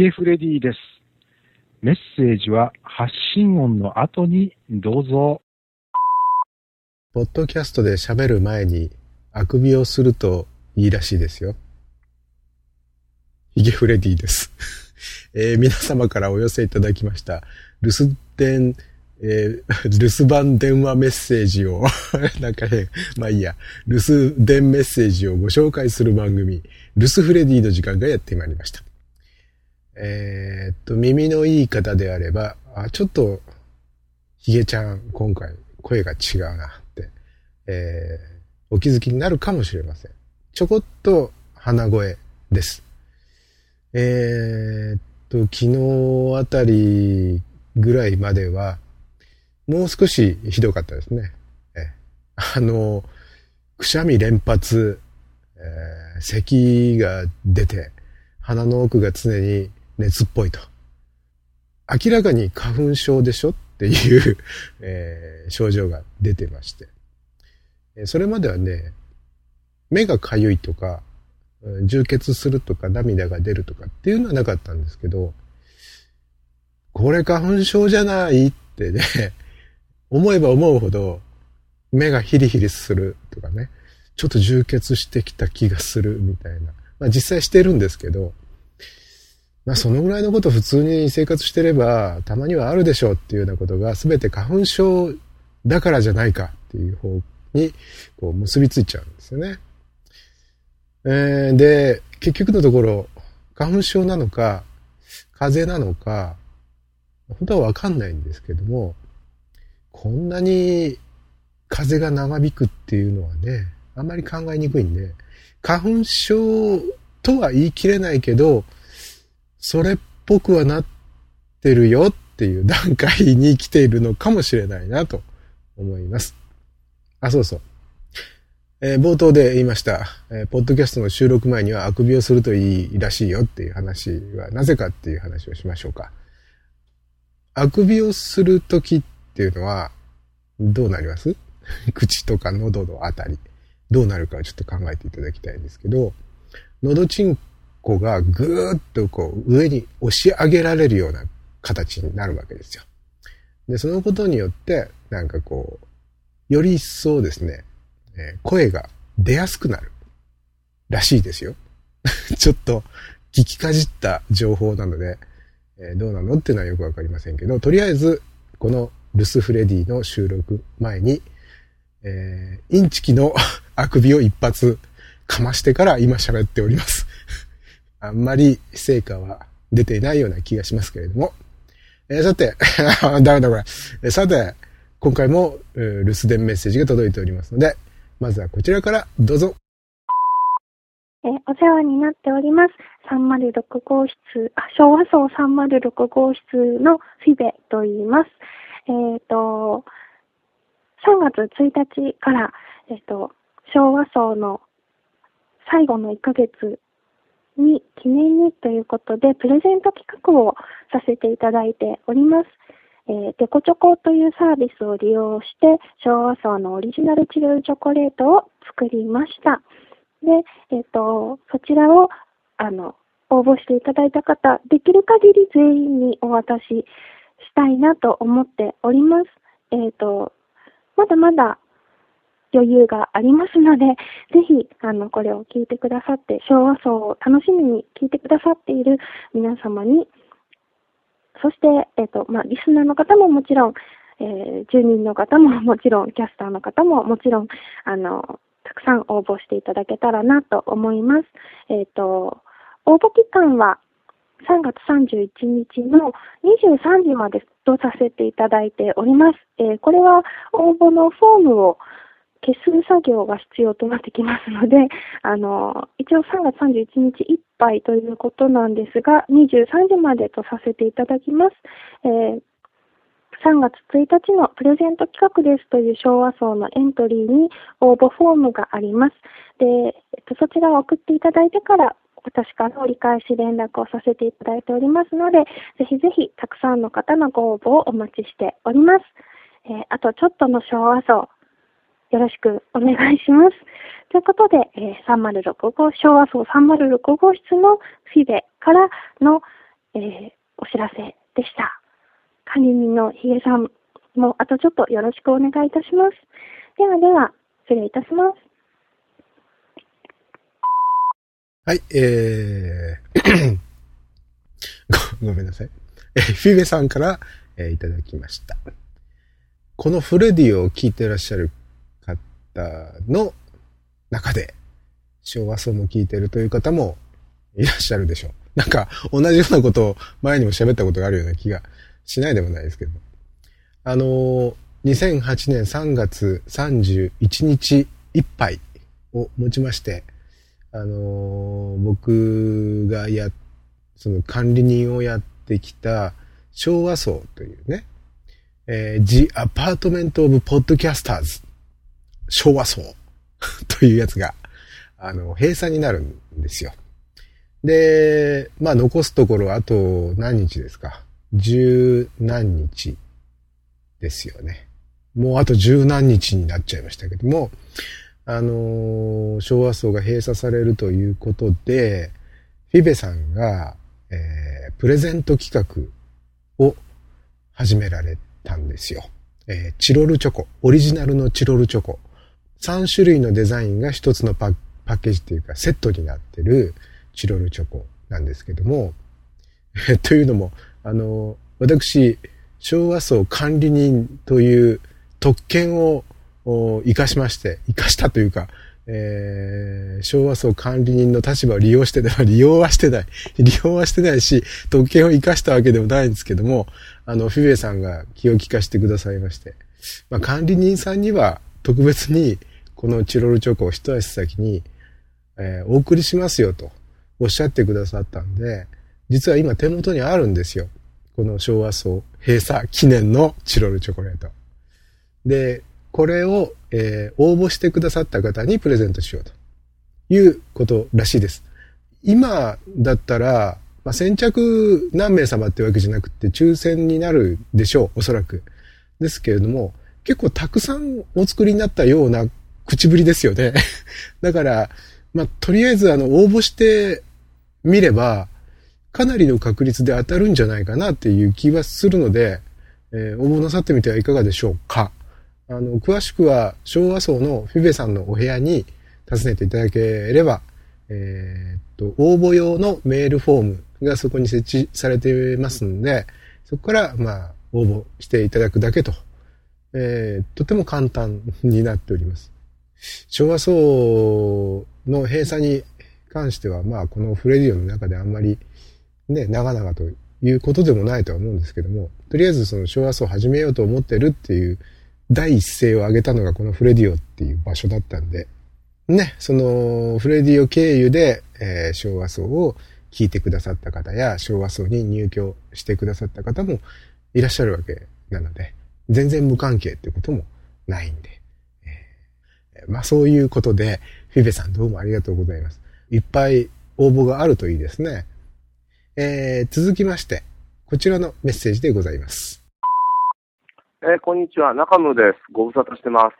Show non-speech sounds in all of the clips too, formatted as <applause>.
ゲフレディです。メッセージは発信音の後にどうぞ。ポッドキャストで喋る前にあくびをするといいらしいですよ。ヒゲフレディです。<laughs> えー、皆様からお寄せいただきました。留守電、えー、留守番電話メッセージを <laughs> なんかね、まあいいや、留守電メッセージをご紹介する番組、留守フレディの時間がやってまいりました。えー、っと、耳のいい方であれば、あ、ちょっと、ヒゲちゃん、今回、声が違うなって、えー、お気づきになるかもしれません。ちょこっと鼻声です。えー、っと、昨日あたりぐらいまでは、もう少しひどかったですね。えあの、くしゃみ連発、えー、咳が出て、鼻の奥が常に熱っぽいと。明らかに花粉症でしょっていう <laughs> えー、症状が出てまして。それまではね、目がかゆいとか、充血するとか涙が出るとかっていうのはなかったんですけど、これ花粉症じゃないってね、<laughs> 思えば思うほど目がヒリヒリするとかね、ちょっと充血してきた気がするみたいな。まあ実際してるんですけど、まあそのぐらいのこと普通に生活してればたまにはあるでしょうっていうようなことが全て花粉症だからじゃないかっていう方にこう結びついちゃうんですよね。えー、で、結局のところ花粉症なのか風邪なのか本当はわかんないんですけどもこんなに風が長引くっていうのはね、あんまり考えにくいんで、花粉症とは言い切れないけど、それっぽくはなってるよっていう段階に来ているのかもしれないなと思います。あ、そうそう。えー、冒頭で言いました、えー、ポッドキャストの収録前にはあくびをするといいらしいよっていう話はなぜかっていう話をしましょうか。あくびをするときっていうのはどうなります？<laughs> 口とか喉のあたり。どうなるかちょっと考えていただきたいんですけど、喉チンコがぐーっとこう上に押し上げられるような形になるわけですよ。で、そのことによって、なんかこう、より一層ですね、えー、声が出やすくなるらしいですよ。<laughs> ちょっと聞きかじった情報なので、えー、どうなのっていうのはよくわかりませんけど、とりあえず、このルスフレディの収録前に、えー、インチキの <laughs> あくびを一発かましてから今喋っております。あんまり成果は出ていないような気がしますけれども。えー、さて、<laughs> ダメだこれ。えさて、今回も、え、留守電メッセージが届いておりますので、まずはこちらからどうぞ。えー、お世話になっております。306号室、あ昭和層306号室のフィベと言います。えっ、と、3月1日から、えっ、と、昭和層の最後の1ヶ月に記念にということで、プレゼント企画をさせていただいております。えー、デコチョコというサービスを利用して、昭和層のオリジナルチルチョコレートを作りました。で、えっ、ー、と、そちらを、あの、応募していただいた方、できる限り全員にお渡ししたいなと思っております。えっ、ー、と、まだまだ余裕がありますので、ぜひ、あの、これを聞いてくださって、昭和層を楽しみに聞いてくださっている皆様に、そして、えっ、と、まあ、リスナーの方ももちろん、えー、住人の方ももちろん、キャスターの方ももちろん、あの、たくさん応募していただけたらなと思います。えっ、と、応募期間は3月31日の23時までとさせていただいております。えー、これは応募のフォームを消す作業が必要となってきますので、<laughs> あの、一応3月31日いっぱいということなんですが、23時までとさせていただきます。えー3月1日のプレゼント企画ですという昭和層のエントリーに応募フォームがあります。で、えっと、そちらを送っていただいてから私から折り返し連絡をさせていただいておりますので、ぜひぜひたくさんの方のご応募をお待ちしております。えー、あとちょっとの昭和層、よろしくお願いします。ということで、えー、306号、昭和層306号室のフィベからの、えー、お知らせでした。管理人のヒゲさんもあとちょっとよろしくお願いいたします。ではでは、失礼いたします。はい、えーご、<coughs> ごめんなさい。えフィベさんから、えー、いただきました。このフレディを聞いてらっしゃる方の中で、昭和層も聞いてるという方もいらっしゃるでしょう。なんか、同じようなことを前にも喋ったことがあるような気がしないでもないですけど。あのー、2008年3月31日いっぱいをもちまして、あのー、僕がや、その管理人をやってきた昭和層というね、えー、The Apartment of Podcasters 昭和層 <laughs> というやつが、あの、閉鎖になるんですよ。で、まあ残すところあと何日ですか？十何日ですよね。もうあと十何日になっちゃいましたけども、あのー、昭和層が閉鎖されるということで、フィベさんが、えー、プレゼント企画を始められたんですよ。えー、チロルチョコ、オリジナルのチロルチョコ。3種類のデザインが一つのパッケージというかセットになってるチロルチョコなんですけども、<laughs> というのも、あの、私、昭和層管理人という特権を生かしまして、生かしたというか、えー、昭和層管理人の立場を利用してでは、<laughs> 利用はしてない。利用はしてないし、特権を生かしたわけでもないんですけども、あの、フィベさんが気を利かしてくださいまして、まあ、管理人さんには特別にこのチロルチョコを一足先に、えー、お送りしますよとおっしゃってくださったんで、実は今手元にあるんですよ。この昭和層閉鎖記念のチロルチョコレート。で、これを、えー、応募してくださった方にプレゼントしようということらしいです。今だったら、まあ、先着何名様ってわけじゃなくて抽選になるでしょう、おそらく。ですけれども、結構たくさんお作りになったような口ぶりですよね。<laughs> だから、まあ、とりあえずあの、応募してみれば、かなりの確率で当たるんじゃないかなっていう気はするので、えー、応募なさってみてはいかがでしょうか。あの、詳しくは昭和層のフィベさんのお部屋に訪ねていただければ、えー、っと、応募用のメールフォームがそこに設置されてますんで、そこから、まあ、応募していただくだけと、えー、とても簡単になっております。昭和層の閉鎖に関しては、まあ、このフレディオの中であんまりね、長々ということでもないとは思うんですけども、とりあえずその昭和層を始めようと思ってるっていう第一声を挙げたのがこのフレディオっていう場所だったんで、ね、そのフレディオ経由で、えー、昭和層を聞いてくださった方や昭和層に入居してくださった方もいらっしゃるわけなので、全然無関係ってこともないんで、ー、まあそういうことで、フィベさんどうもありがとうございます。いっぱい応募があるといいですね。えー、続きまして、こちらのメッセージでございます。えー、こんにちは、中野です。ご無沙汰してます。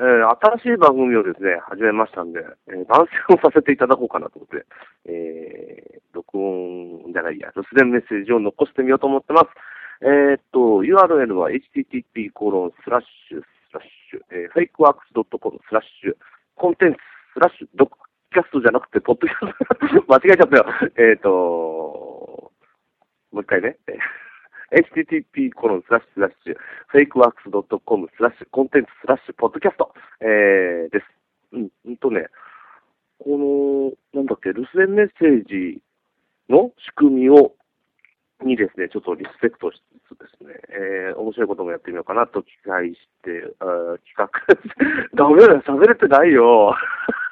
えー、新しい番組をですね、始めましたんで、えー、番宣をさせていただこうかなと思って、えー、録音じゃないや、留守電メッセージを残してみようと思ってます。えー、っと、URL は http コロンスラッシュラッシュ、えー、fakeworks.com スラッシュ、コンテンツスラッシュ、ドッキャストじゃなくて、ポッドキャスト間違えちゃったよ。えっ、ー、と、もう一回ね。<laughs> http コロンスラッシュスラッシュ、fakeworks.com スラッシュ、コンテンツスラッシュ、ポッドキャスト、えー、です。うん、うんとね、この、なんだっけ、留守電メッセージの仕組みを、にですね、ちょっとリスペクトしつつですね、えー、面白いこともやってみようかなと期待して、あ企画、<laughs> ダメだよ、喋れてないよ。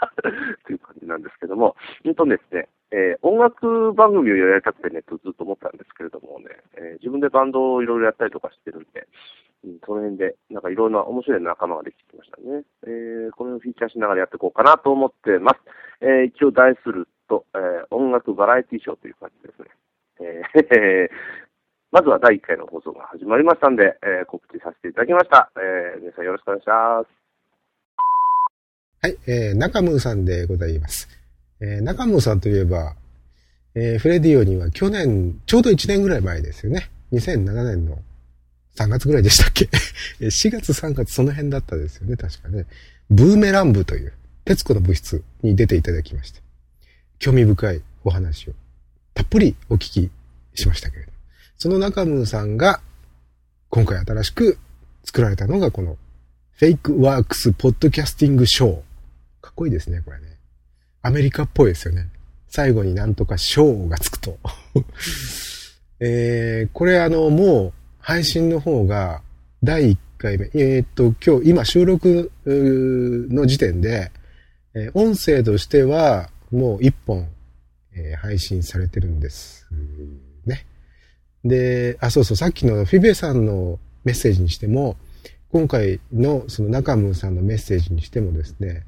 <laughs> という感じなんですけども、うんとですね、えー、音楽番組をやりたくてね、とずっと思ったんですけれどもね、えー、自分でバンドをいろいろやったりとかしてるんで、うん、その辺で、なんかいろんな面白い仲間ができてきましたね。えー、これをフィーチャーしながらやっていこうかなと思ってます。えー、一応題すると、えー、音楽バラエティショーという感じですね。えー、<laughs> まずは第1回の放送が始まりましたんで、えー、告知させていただきました。えー、皆さんよろしくお願いします。はい、えー、中ムーさんでございます。えー、中ムーさんといえば、ええー、フレディオには去年、ちょうど1年ぐらい前ですよね。2007年の3月ぐらいでしたっけ <laughs> ?4 月3月その辺だったですよね、確かね。ブーメラン部という、徹子の部室に出ていただきまして、興味深いお話をたっぷりお聞きしましたけれど、その中村さんが今回新しく作られたのがこのフェイクワークスポッドキャスティングショー。かっこいいですね、これね。アメリカっぽいですよね。最後になんとかショーがつくと。<laughs> えー、これあの、もう配信の方が第1回目。えー、っと、今日、今収録の時点で、えー、音声としてはもう1本、えー、配信されてるんですね。で、あ、そうそう、さっきのフィベさんのメッセージにしても、今回のその中村さんのメッセージにしてもですね、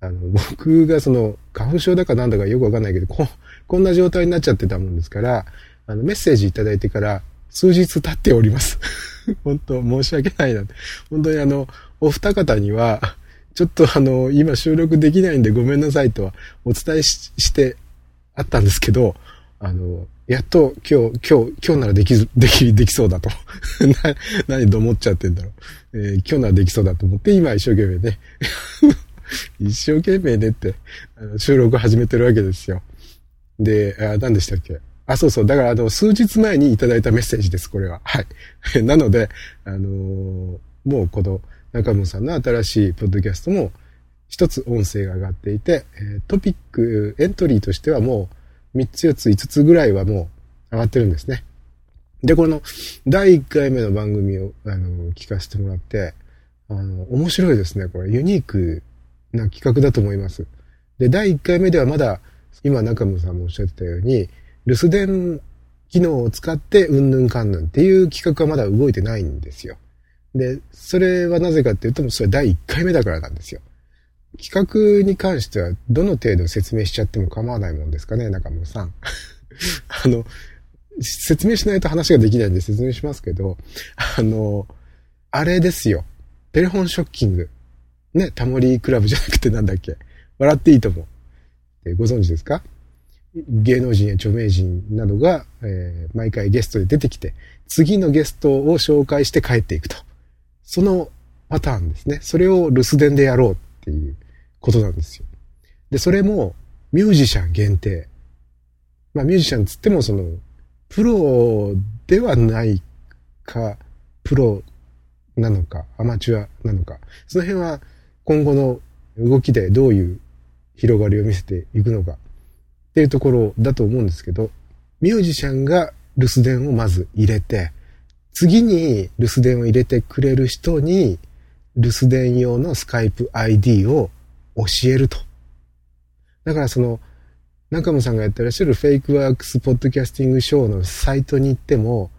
あの、僕がその、花粉症だかなんだかよくわかんないけど、こ、こんな状態になっちゃってたもんですから、あの、メッセージいただいてから数日経っております。<laughs> 本当申し訳ないな。本当にあの、お二方には、ちょっとあの、今収録できないんでごめんなさいとはお伝えしてあったんですけど、あの、やっと今日、今日、今日ならできず、<laughs> でき、できそうだと。<laughs> な、何と思っちゃってんだろう。えー、今日ならできそうだと思って、今一生懸命ね。<laughs> 一生懸命ねって、あの収録始めてるわけですよ。で、あ何でしたっけ？あ、そうそう。だから、あの、数日前にいただいたメッセージです、これは。はい。なので、あのー、もうこの中村さんの新しいポッドキャストも一つ音声が上がっていて、トピック、エントリーとしてはもう3つ4つ5つぐらいはもう上がってるんですね。で、この第1回目の番組をあの聞かせてもらって、あの、面白いですね。これユニークな企画だと思います。で、第1回目ではまだ、今中村さんもおっしゃってたように、留守電機能を使ってうんぬんかんぬんっていう企画はまだ動いてないんですよ。で、それはなぜかっていうと、それは第1回目だからなんですよ。企画に関してはどの程度説明しちゃっても構わないもんですかね、中村さん。<laughs> あの、説明しないと話ができないんで説明しますけど、あの、あれですよ。テレフォンショッキング。ね、タモリクラブじゃなくてなんだっけ。笑っていいと思う。ご存知ですか？芸能人や著名人などが、えー、毎回ゲストで出てきて、次のゲストを紹介して帰っていくと。そのパターンですね。それを留守電でやろうっていうことなんですよ。で、それもミュージシャン限定。まあミュージシャンつってもその、プロではないか、プロなのか、アマチュアなのか、その辺は今後の動きでどういう広がりを見せていくのかっていうところだと思うんですけど、ミュージシャンが留守電をまず入れて、次に留守電を入れてくれる人に留守電用のスカイプ ID を教えると。だからその、中野さんがやってらっしゃるフェイクワークスポッドキャスティングショーのサイトに行っても、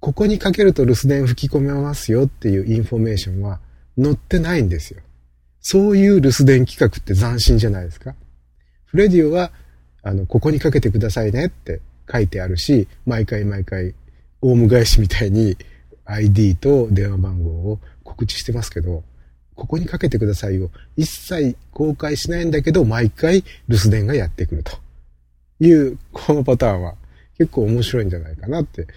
ここにかけると留守電吹き込めますよっていうインフォメーションは載ってないんですよ。そういう留守電企画って斬新じゃないですか。フレディオは、あの、ここにかけてくださいねって書いてあるし、毎回毎回、オウム返しみたいに ID と電話番号を告知してますけど、ここにかけてくださいよ。一切公開しないんだけど、毎回留守電がやってくるという、このパターンは結構面白いんじゃないかなって、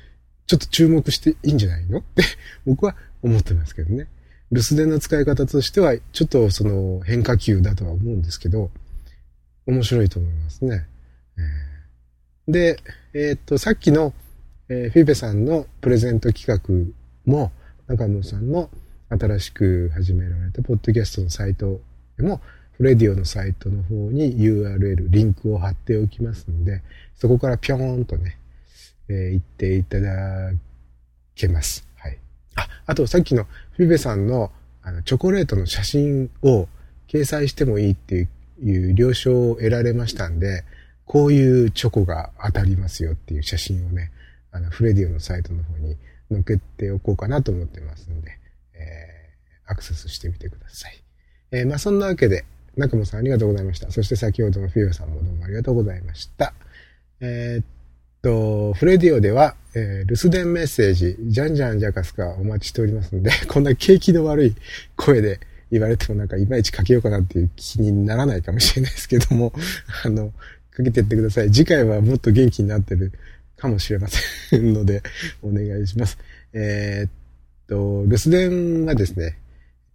ちょっと注目していいんじゃないの？って僕は思ってますけどね。留守電の使い方としては、ちょっとその変化球だとは思うんですけど、面白いと思いますね。で、えー、っと、さっきの、えー、フィベさんのプレゼント企画も、中野さんの新しく始められたポッドキャストのサイトでも、フレディオのサイトの方に URL、リンクを貼っておきますので、そこからぴょーんとね、えー、行っていただけます。はい。あ、あとさっきのフィベさんのあのチョコレートの写真を掲載してもいいっていう了承を得られましたんで、こういうチョコが当たりますよっていう写真をね、あの、フレディオのサイトの方に載っけておこうかなと思ってますので、アクセスしてみてください。えー、まあそんなわけで、中野さんありがとうございました。そして先ほどのフィオさんもどうもありがとうございました。えー、っと、フレディオでは、えー、留守電メッセージ、じゃんじゃんじゃかすかお待ちしておりますので、<laughs> こんな景気の悪い声で言われてもなんかいまいちかけようかなっていう気にならないかもしれないですけども、<laughs> あの、かけてってください。次回はもっと元気になってるかもしれませんので、お願いします。えー、っと、留守電はですね、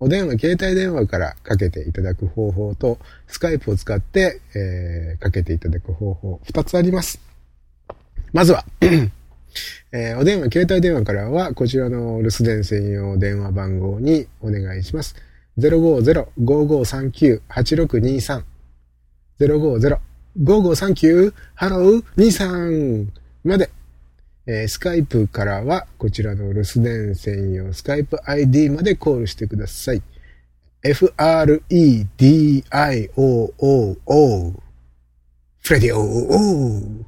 お電話、携帯電話からかけていただく方法と、スカイプを使って、えー、かけていただく方法、二つあります。まずは <clears throat> えー、お電話、携帯電話からは、こちらの留守電専用電話番号にお願いします。050-5539-8623 050-5539ハロー23まで、えー、スカイプからはこちらの留守電専用スカイプ ID までコールしてください。f-r-e-d-i-o-o-o フレディオ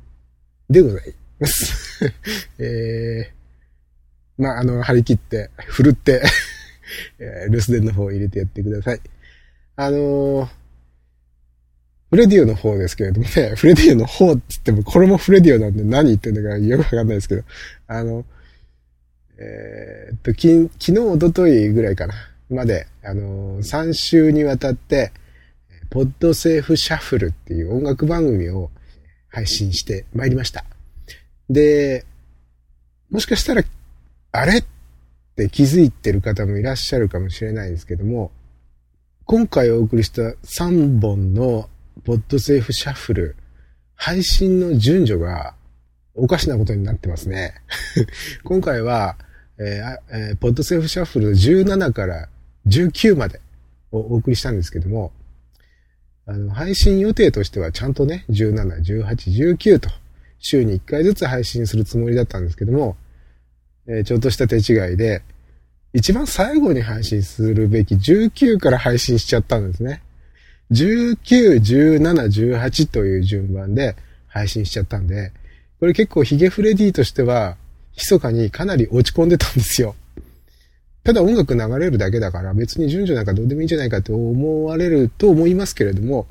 でございます。<laughs> えー、まあ、あの、張り切って、振るってえー、留守電の方を入れてやってください。あのー、フレディオの方ですけれどもね、<laughs> フレディオの方って言っても、これもフレディオなんで何言ってんだかよくわかんないですけど、あの、えー、っと、き、昨日、おとといぐらいかな、まで、あの、3週にわたって、ポッドセーフシャッフルっていう音楽番組を配信してまいりました。で、もしかしたら、あれって気づいてる方もいらっしゃるかもしれないんですけども、今回お送りした3本のポッドセーフシャッフル、配信の順序がおかしなことになってますね。<laughs> 今回は、えーえー、ポッドセーフシャッフル17から19までをお送りしたんですけども、あの、配信予定としてはちゃんとね、17、18、19と週に1回ずつ配信するつもりだったんですけども、えー、ちょっとした手違いで、一番最後に配信するべき19から配信しちゃったんですね。19、17、18という順番で配信しちゃったんで、これ結構ヒゲフレディとしては、密かにかなり落ち込んでたんですよ。ただ音楽流れるだけだから別に順序なんかどうでもいいんじゃないかって思われると思いますけれども、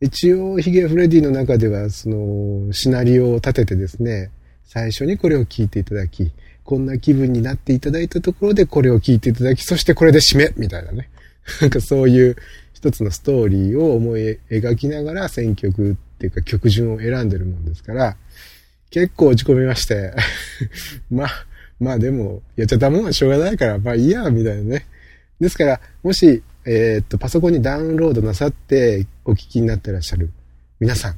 一応ヒゲフレディの中ではそのシナリオを立ててですね、最初にこれを聞いていただき、こんな気分になっていただいたところでこれを聞いていただき、そしてこれで締めみたいなね。なんかそういう一つのストーリーを思い描きながら選曲っていうか曲順を選んでるもんですから、結構落ち込みまして。<laughs> まあ、まあでも、やっちゃったもんはしょうがないから、まあいいや、みたいなね。ですから、もし、えー、っと、パソコンにダウンロードなさってお聞きになってらっしゃる皆さん、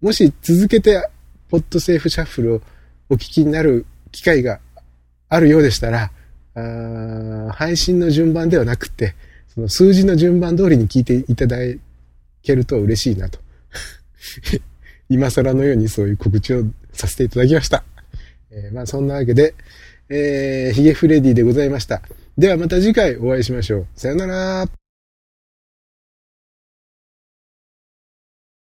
もし続けて、ポッドセーフシャッフルをお聞きになる機会があるようでしたら、あ配信の順番ではなくて、その数字の順番通りに聞いていただけると嬉しいなと。<laughs> 今更のようにそういう告知をさせていただきました。えー、まあそんなわけで、えー、ヒゲフレディでございました。ではまた次回お会いしましょう。さよなら。